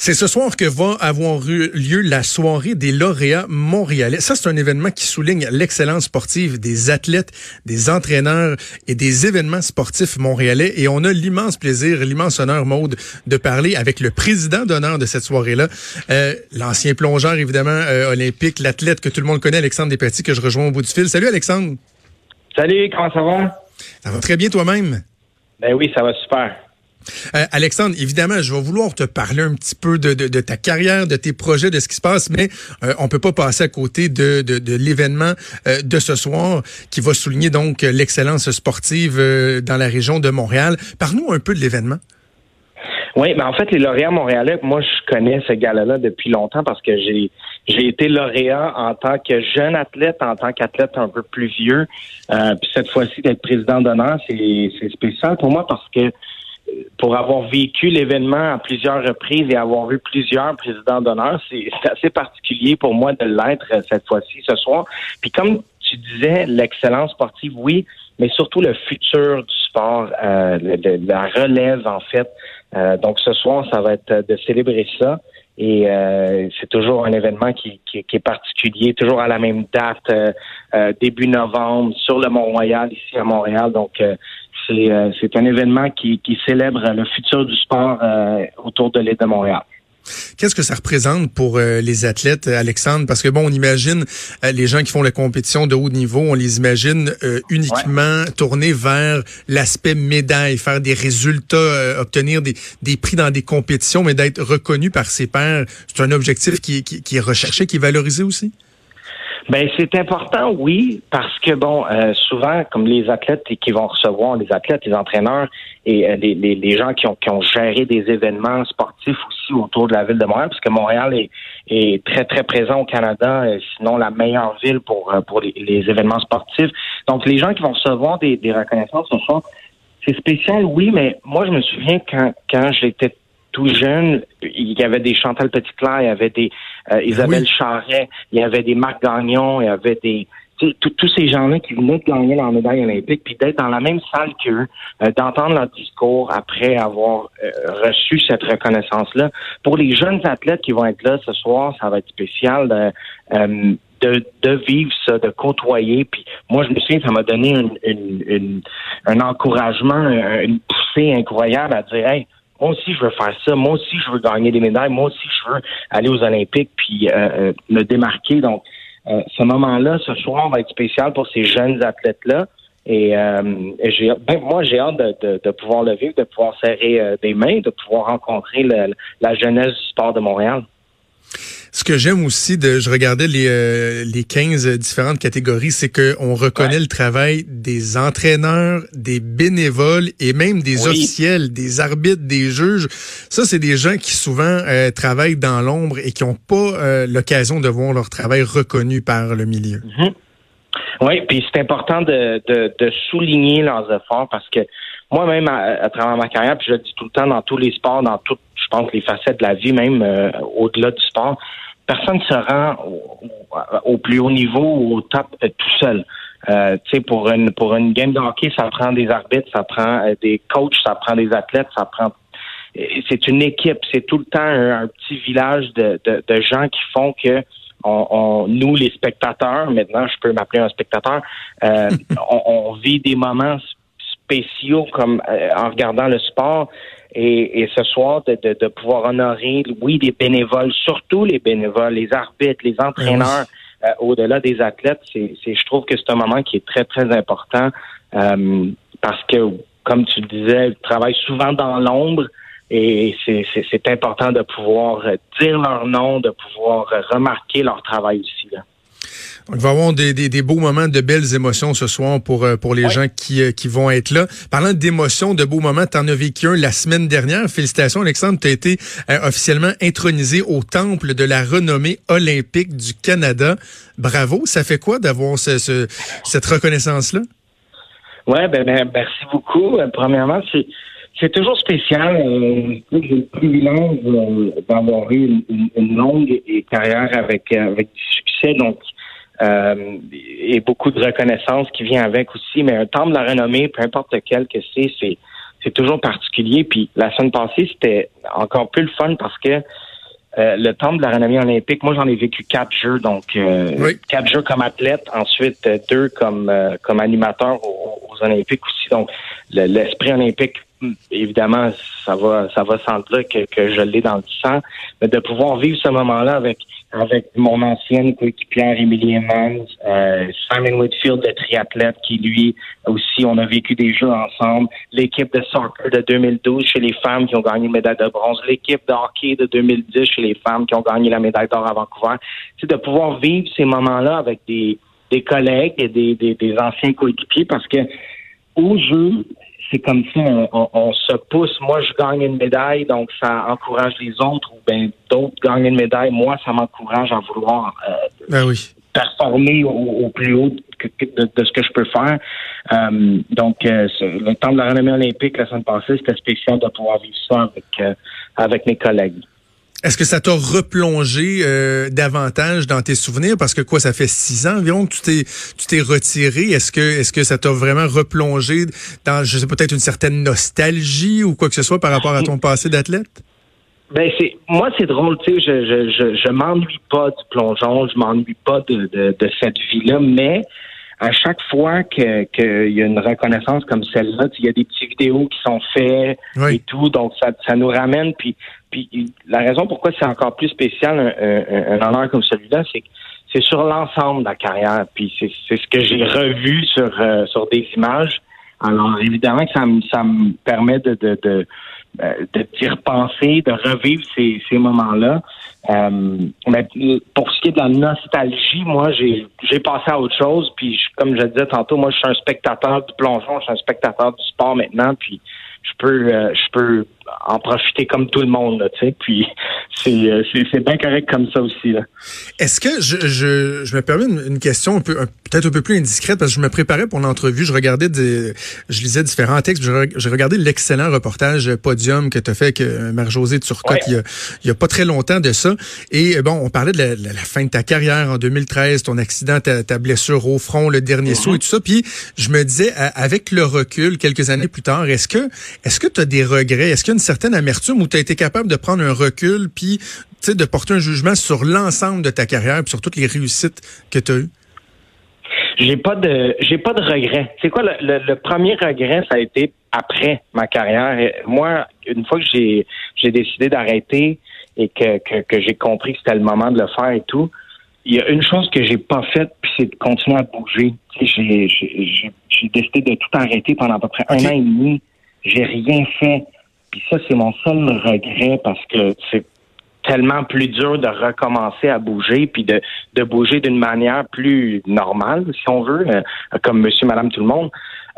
C'est ce soir que va avoir eu lieu la soirée des lauréats montréalais. Ça, c'est un événement qui souligne l'excellence sportive des athlètes, des entraîneurs et des événements sportifs montréalais. Et on a l'immense plaisir, l'immense honneur, Maude, de parler avec le président d'honneur de cette soirée-là, euh, l'ancien plongeur, évidemment, euh, olympique, l'athlète que tout le monde connaît, Alexandre Despetit, que je rejoins au bout du fil. Salut, Alexandre. Salut, comment ça va? Ça va très bien toi-même? Ben oui, ça va super. Euh, Alexandre, évidemment, je vais vouloir te parler un petit peu de, ta carrière, de tes projets, de ce qui se passe, mais euh, on peut pas passer à côté de, l'événement euh, de ce soir qui va souligner donc l'excellence sportive dans la région de Montréal. Parle-nous un peu de l'événement. Oui, mais en fait, les lauréats montréalais, moi, je connais ce gars-là depuis longtemps parce que j'ai j'ai été lauréat en tant que jeune athlète, en tant qu'athlète un peu plus vieux. puis cette fois-ci, d'être président d'honneur, c'est spécial pour moi parce que pour avoir vécu l'événement à plusieurs reprises et avoir vu plusieurs présidents d'honneur, c'est assez particulier pour moi de l'être euh, cette fois-ci, ce soir. Puis comme tu disais, l'excellence sportive, oui, mais surtout le futur du sport, euh, la relève en fait. Euh, donc ce soir, ça va être de célébrer ça. Et c'est toujours un événement qui, qui, est particulier, toujours à la même date, début novembre, sur le Mont-Royal, ici à Montréal. Donc, euh, c'est un événement qui, célèbre le futur du sport euh, autour de l'île de Montréal. Qu'est-ce que ça représente pour euh, les athlètes, Alexandre? Parce que bon, on imagine les gens qui font la compétition de haut niveau, on les imagine uniquement tournés vers l'aspect médaille, faire des résultats, obtenir des, prix dans des compétitions, mais d'être reconnu par ses pairs, c'est un objectif qui, qui est recherché, qui est valorisé aussi? Ben c'est important, oui, parce que bon, euh, souvent, comme les athlètes qui vont recevoir, les athlètes, les entraîneurs et euh, les, les, gens qui ont, qui ont géré des événements sportifs aussi autour de la ville de Montréal, parce que Montréal est, est très très présent au Canada, euh, sinon la meilleure ville pour pour les, événements sportifs. Donc les gens qui vont recevoir des, des reconnaissances, ce soir, c'est spécial, oui, mais moi je me souviens quand quand j'étais tout jeune, il y avait des Chantal Petitclerc, il y avait des euh, ben Isabelle Charret, il y avait des Marc Gagnon, il y avait des tous ces gens-là qui venaient de gagner leur médaille olympique, puis d'être dans la même salle qu'eux, euh, d'entendre leur discours après avoir euh, reçu cette reconnaissance-là. Pour les jeunes athlètes qui vont être là ce soir, ça va être spécial de, de, de vivre ça, de côtoyer. Puis moi, je me souviens, ça m'a donné une, une, un encouragement, une poussée incroyable à dire, hey, moi aussi, je veux faire ça. Moi aussi, je veux gagner des médailles. Moi aussi, je veux aller aux Olympiques puis euh, euh me démarquer. Donc, euh, ce moment-là, ce soir, va être spécial pour ces jeunes athlètes-là. Et, euh, j'ai, ben, moi, j'ai hâte de, de, pouvoir le vivre, de pouvoir serrer des mains, de pouvoir rencontrer la jeunesse du sport de Montréal. Ce que j'aime aussi, de, je regardais les, euh, les 15 différentes catégories, c'est qu'on reconnaît le travail des entraîneurs, des bénévoles et même des officiels, des arbitres, des juges. Ça, c'est des gens qui souvent euh, travaillent dans l'ombre et qui n'ont pas euh, l'occasion de voir leur travail reconnu par le milieu. Mm-hmm. Oui, puis c'est important de, de, de, souligner leurs efforts parce que moi-même, à, travers ma carrière, puis je le dis tout le temps dans tous les sports, dans toutes, je pense, les facettes de la vie, même au-delà du sport, personne ne se rend au, plus haut niveau ou au top euh, tout seul. Euh, pour une pour une game de hockey, ça prend des arbitres, ça prend euh, des coachs, ça prend des athlètes, ça prend c'est une équipe, c'est tout le temps un, petit village de, de, gens qui font que on, nous, les spectateurs, maintenant je peux m'appeler un spectateur, on, on, vit des moments spéciaux comme en regardant le sport et, ce soir de, de, pouvoir honorer, oui, les bénévoles, surtout les bénévoles, les arbitres, les entraîneurs, euh, au-delà des athlètes, c'est, je trouve que c'est un moment qui est très, très important euh, parce que, comme tu le disais, ils travaillent souvent dans l'ombre et c'est, c'est important de pouvoir dire leur nom, de pouvoir remarquer leur travail aussi. Là. Il va y avoir des, des, beaux moments, de belles émotions ce soir pour, euh, pour les gens qui, euh, qui vont être là. Parlant d'émotions, de beaux moments, tu en as vécu un la semaine dernière. Félicitations, Alexandre. Tu as été euh, officiellement intronisé au temple de la renommée olympique du Canada. Bravo. Ça fait quoi d'avoir ce, cette reconnaissance-là? Oui, ben, ben, merci beaucoup. Premièrement, c'est c'est toujours spécial. J'ai le privilège d'avoir eu une, une, longue carrière avec, avec du succès. Donc, euh, et beaucoup de reconnaissance qui vient avec aussi. Mais un temple de la renommée, peu importe lequel que c'est, c'est c'est toujours particulier. Puis la semaine passée, c'était encore plus le fun parce que euh, le temps de la renommée olympique, moi j'en ai vécu quatre jeux, donc euh, quatre jeux comme athlète, ensuite euh, deux comme comme animateur aux, Olympiques aussi. Donc l'esprit olympique, évidemment, ça va ça va sans dire que, que je l'ai dans le sang, mais de pouvoir vivre ce moment-là avec avec mon ancienne coéquipière Emily Evans, euh, Simon Whitfield, le triathlète, qui lui aussi, on a vécu des jeux ensemble, l'équipe de soccer de 2012 chez les femmes qui ont gagné la médaille de bronze, l'équipe de hockey de 2010 chez les femmes qui ont gagné la médaille d'or à Vancouver. C'est de pouvoir vivre ces moments-là avec des, des collègues et des, des, des anciens coéquipiers parce que au jeu, c'est comme ça, on, se pousse. Moi, je gagne une médaille, donc ça encourage les autres, ou bien d'autres gagnent une médaille. Moi, ça m'encourage à vouloir euh, ben oui. performer au, plus haut de, ce que je peux faire. Euh, donc, euh, le temps de la renommée olympique la semaine passée, c'était spécial de pouvoir vivre ça avec, avec mes collègues. Est-ce que ça t'a replongé euh, davantage dans tes souvenirs? Parce que quoi ça fait six ans environ que tu t'es tu t'es retiré. Est-ce que est-ce que ça t'a vraiment replongé dans je sais peut-être une certaine nostalgie ou quoi que ce soit par rapport à ton passé d'athlète? Ben c'est moi c'est drôle tu sais je je je, je m'ennuie pas du plongeon je m'ennuie pas de, de, de cette vie là mais à chaque fois que qu'il y a une reconnaissance comme celle-là, il y a des petites vidéos qui sont faites et tout, donc ça, ça nous ramène. Puis, puis la raison pourquoi c'est encore plus spécial un, un, honneur comme celui-là, c'est que c'est sur l'ensemble de la carrière. Puis c'est, c'est ce que j'ai revu sur euh, sur des images. Alors évidemment que ça me ça me permet de, de, de euh, de repenser, de revivre ces, ces moments-là. Euh, mais pour ce qui est de la nostalgie, moi, j'ai j'ai passé à autre chose. Puis, comme je disais tantôt, moi, je suis un spectateur du plongeon, je suis un spectateur du sport maintenant. Puis, je peux euh, je peux en profiter comme tout le monde, tu sais. Puis euh, c'est c'est bien correct comme ça aussi. Est-ce que je, je, je me permets une, question un peu peut-être un peu plus indiscrète parce que je me préparais pour l'entrevue, je regardais des, je lisais différents textes, j'ai regardé l'excellent reportage Podium que tu as fait avec euh, Marie-Josée Turcotte il, y a, il y a pas très longtemps de ça. Et bon, on parlait de la, fin de ta carrière en 2013, ton accident, ta, ta blessure au front, le dernier saut et tout ça. Puis je me disais, avec le recul, quelques années plus tard, est-ce que est-ce que tu as des regrets? Est-ce qu'il une certaine amertume où tu as été capable de prendre un recul puis de porter un jugement sur l'ensemble de ta carrière et sur toutes les réussites que tu as eues? J'ai pas de j'ai pas de regrets. C'est quoi le, premier regret ça a été après ma carrière? Moi, une fois que j'ai j'ai décidé d'arrêter et que, que, j'ai compris que c'était le moment de le faire et tout, il y a une chose que j'ai pas faite, puis c'est de continuer à bouger. J'ai j'ai décidé de tout arrêter pendant à peu près un an et demi j'ai rien fait. Puis ça, c'est mon seul regret parce que c'est tellement plus dur de recommencer à bouger puis de, de bouger d'une manière plus normale, si on veut, euh, comme monsieur, madame, tout le monde.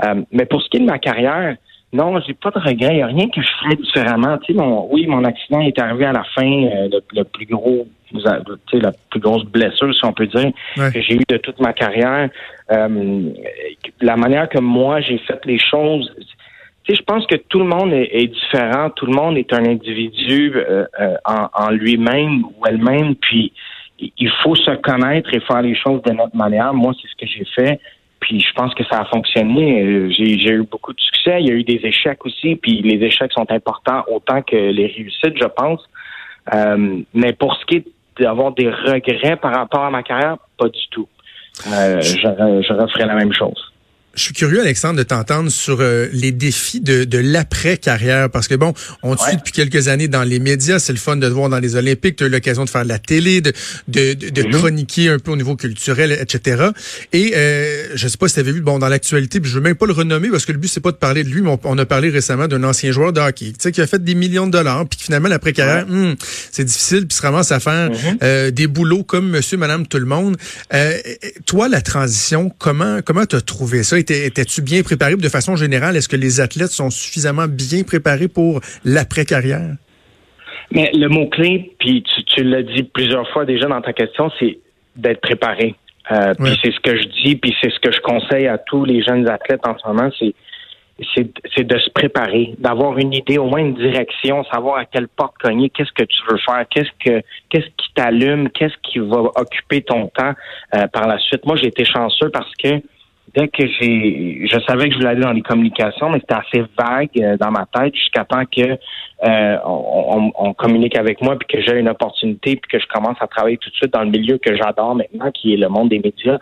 Euh, mais pour ce qui est de ma carrière, non, j'ai pas de regret. Il n'y a rien que je ferais différemment. Tu sais, mon, oui, mon accident est arrivé à la fin, euh, le, plus gros, tu sais, la plus grosse blessure, si on peut dire, que j'ai eu de toute ma carrière. la manière que moi j'ai fait les choses, je pense que tout le monde est, différent, tout le monde est un individu euh, euh, en, lui-même ou elle-même, puis il faut se connaître et faire les choses de notre manière. Moi, c'est ce que j'ai fait, puis je pense que ça a fonctionné. Euh, j'ai eu beaucoup de succès, il y a eu des échecs aussi, puis les échecs sont importants autant que les réussites, je pense. mais pour ce qui est d'avoir des regrets par rapport à ma carrière, pas du tout. je, je referais la même chose. Je suis curieux, Alexandre, de t'entendre sur euh, les défis de, de l'après-carrière, parce que bon, on te suit depuis quelques années dans les médias, c'est le fun de te voir dans les Olympiques, tu as eu l'occasion de faire de la télé, de, de, de, chroniquer un peu au niveau culturel, etc. Et euh, je sais pas si tu avais vu, bon, dans l'actualité, je veux même pas le renommer, parce que le but, c'est pas de parler de lui, mais on, a parlé récemment d'un ancien joueur de hockey, tu sais, qui a fait des millions de dollars, puis finalement, l'après-carrière, hmm, c'est difficile, puis se ramasse à faire mm-hmm. euh, des boulots comme monsieur, madame, tout le monde. Euh, toi, la transition, comment comment t'as trouvé ça? Étais-tu bien préparé? De façon générale, est-ce que les athlètes sont suffisamment bien préparés pour l'après-carrière? Mais le mot-clé, puis tu, l'as dit plusieurs fois déjà dans ta question, c'est d'être préparé. Euh, puis c'est ce que je dis, puis c'est ce que je conseille à tous les jeunes athlètes en ce moment, c'est c'est de se préparer, d'avoir une idée, au moins une direction, savoir à quelle porte cogner, qu'est-ce que tu veux faire, qu'est-ce que qu'est-ce qui t'allume, qu'est-ce qui va occuper ton temps euh, par la suite. Moi, j'ai été chanceux parce que dès que j'ai, je savais que je voulais aller dans les communications, mais c'était assez vague euh, dans ma tête jusqu'à temps que euh, on, communique avec moi, puis que j'ai une opportunité, puis que je commence à travailler tout de suite dans le milieu que j'adore maintenant, qui est le monde des médias,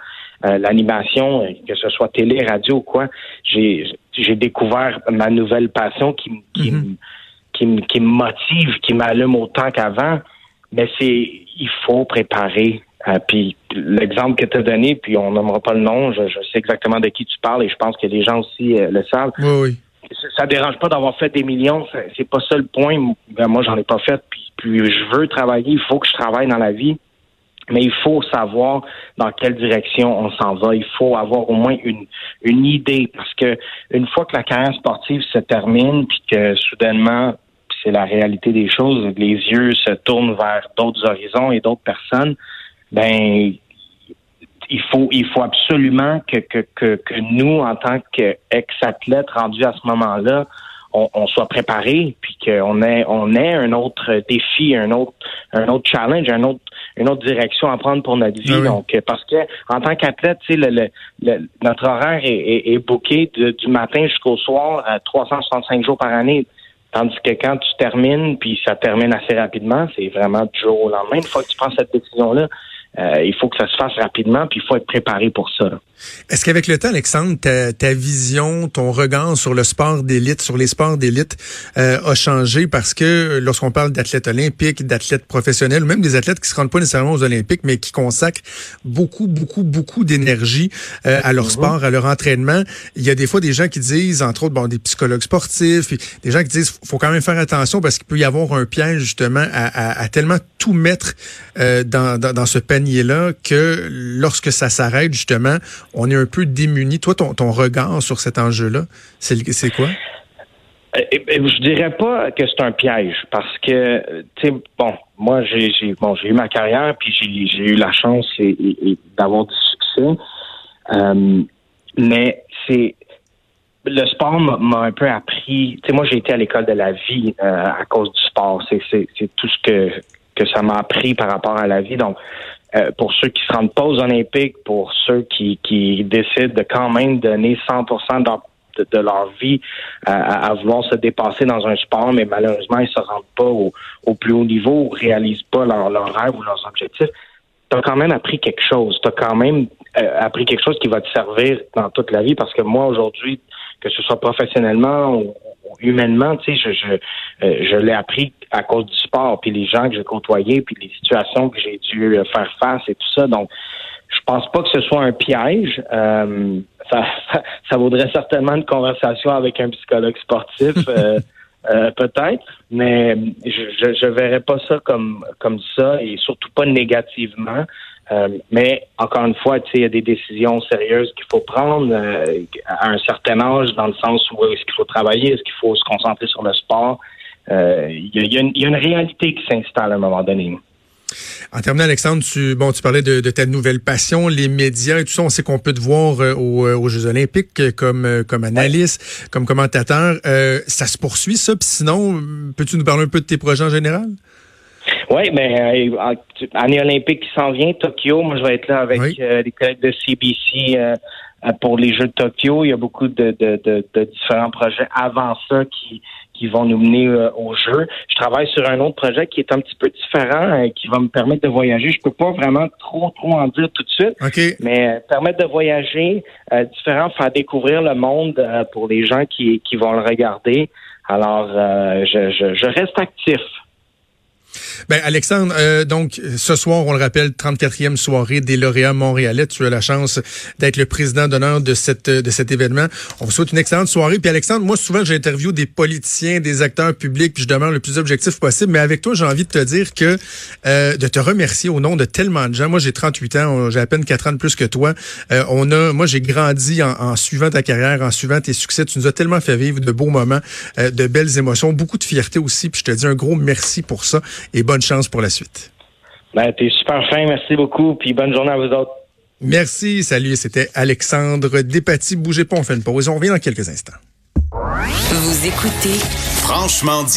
euh, l'animation, que ce soit télé, radio ou quoi. J'ai, j'ai découvert ma nouvelle passion qui, qui, mm-hmm. qui, qui me motive, qui m'allume autant qu'avant. Mais c'est, il faut préparer euh, puis l'exemple que tu as donné, puis on nommera pas le nom, je, sais exactement de qui tu parles et je pense que les gens aussi euh, le savent. Oui, oui. Ça, dérange pas d'avoir fait des millions, c'est pas ça le point. Ben, moi, j'en ai pas fait, puis, puis je veux travailler, il faut que je travaille dans la vie. Mais il faut savoir dans quelle direction on s'en va. Il faut avoir au moins une, une idée parce que une fois que la carrière sportive se termine, puis que soudainement c'est la réalité des choses, les yeux se tournent vers d'autres horizons et d'autres personnes ben il faut il faut absolument que, que, que, que nous, en tant qu'ex-athlètes rendus à ce moment-là, on, on, soit préparés, puis qu'on ait on ait un autre défi, un autre un autre challenge, un autre une autre direction à prendre pour notre vie. Ah Donc parce que en tant qu'athlète, tu sais, le, le, notre horaire est, est, booké du matin jusqu'au soir à 365 jours par année. Tandis que quand tu termines, puis ça termine assez rapidement, c'est vraiment du jour au lendemain. Une fois que tu prends cette décision-là, euh, il faut que ça se fasse rapidement, puis il faut être préparé pour ça. Est-ce qu'avec le temps, Alexandre, ta, vision, ton regard sur le sport d'élite, sur les sports d'élite, euh, a changé? Parce que lorsqu'on parle d'athlètes olympiques, d'athlètes professionnels, ou même des athlètes qui se rendent pas nécessairement aux Olympiques, mais qui consacrent beaucoup, beaucoup, beaucoup d'énergie euh, à leur mhm. sport, à leur entraînement, il y a des fois des gens qui disent, entre autres, bon, des psychologues sportifs, des gens qui disent, faut quand même faire attention parce qu'il peut y avoir un piège justement à, à, tellement tout mettre dans, dans, dans ce panier là que lorsque ça s'arrête, justement, on est un peu démuni. Toi, ton, ton regard sur cet enjeu-là, c'est quoi? Euh, je dirais pas que c'est un piège parce que, tu sais, bon, moi, j'ai bon, eu ma carrière, puis j'ai eu la chance d'avoir du succès. Euh, mais c'est le sport m'a un peu appris. Tu sais, moi, j'ai été à l'école de la vie euh, à cause du sport. C'est tout ce que que ça m'a appris par rapport à la vie. Donc, euh, pour ceux qui se rendent pas aux Olympiques, pour ceux qui, qui décident de quand même donner 100% de, de, leur vie à, vouloir se dépasser dans un sport, mais malheureusement, ils se rendent pas au, plus haut niveau réalisent pas leurs leur rêves ou leurs objectifs. Tu as quand même appris quelque chose. Tu as quand même euh, appris quelque chose qui va te servir dans toute la vie parce que moi, aujourd'hui, que ce soit professionnellement ou, humainement, tu sais, je, je, euh, je l'ai appris à cause du sport, puis les gens que j'ai côtoyés, puis les situations que j'ai dû euh, faire face et tout ça. Donc, je pense pas que ce soit un piège. Euh, ça, ça, vaudrait certainement une conversation avec un psychologue sportif. peut-être, mais je, je, verrais pas ça comme comme ça et surtout pas négativement. Euh, mais encore une fois, il y a des décisions sérieuses qu'il faut prendre euh, à un certain âge, dans le sens où est-ce qu'il faut travailler, est-ce qu'il faut se concentrer sur le sport. Euh, il y, a une réalité qui s'installe à un moment donné. En terminant, Alexandre, tu, bon, tu parlais de, ta nouvelle passion, les médias et tout ça. On sait qu'on peut te voir aux, Jeux olympiques comme, comme analyste, comme commentateur. ça se poursuit, ça? Puis sinon, peux-tu nous parler un peu de tes projets en général? Oui, mais euh, année olympique qui s'en vient, Tokyo. Moi, je vais être là avec euh, les collègues de CBC euh, pour les Jeux de Tokyo. Il y a beaucoup de, de, de, différents projets avant ça qui qui vont nous mener au jeu. Je travaille sur un autre projet qui est un petit peu différent, qui va me permettre de voyager. Je peux pas vraiment trop trop en dire tout de suite, mais permettre de voyager différent, faire découvrir le monde pour les gens qui qui vont le regarder. Alors, je, je, je reste actif. Ben Alexandre, euh, donc ce soir, on le rappelle, 34e soirée des lauréats montréalais. Tu as la chance d'être le président d'honneur de cette de cet événement. On vous souhaite une excellente soirée. Puis Alexandre, moi souvent j'interviewe des politiciens, des acteurs publics, puis je demande le plus objectif possible. Mais avec toi, j'ai envie de te dire que euh, de te remercier au nom de tellement de gens. Moi, j'ai 38 ans, j'ai à peine 4 ans de plus que toi. Euh, on a, moi, j'ai grandi en, en, suivant ta carrière, en suivant tes succès. Tu nous as tellement fait vivre de beaux moments, de belles émotions, beaucoup de fierté aussi. Puis je te dis un gros merci pour ça et bonne chance pour la suite. Ben, t'es super fin, merci beaucoup, puis bonne journée à vous autres. Merci, salut, c'était Alexandre Despatie. Bougez pas, on fait une pause, on revient dans quelques instants. Vous écoutez Franchement dit.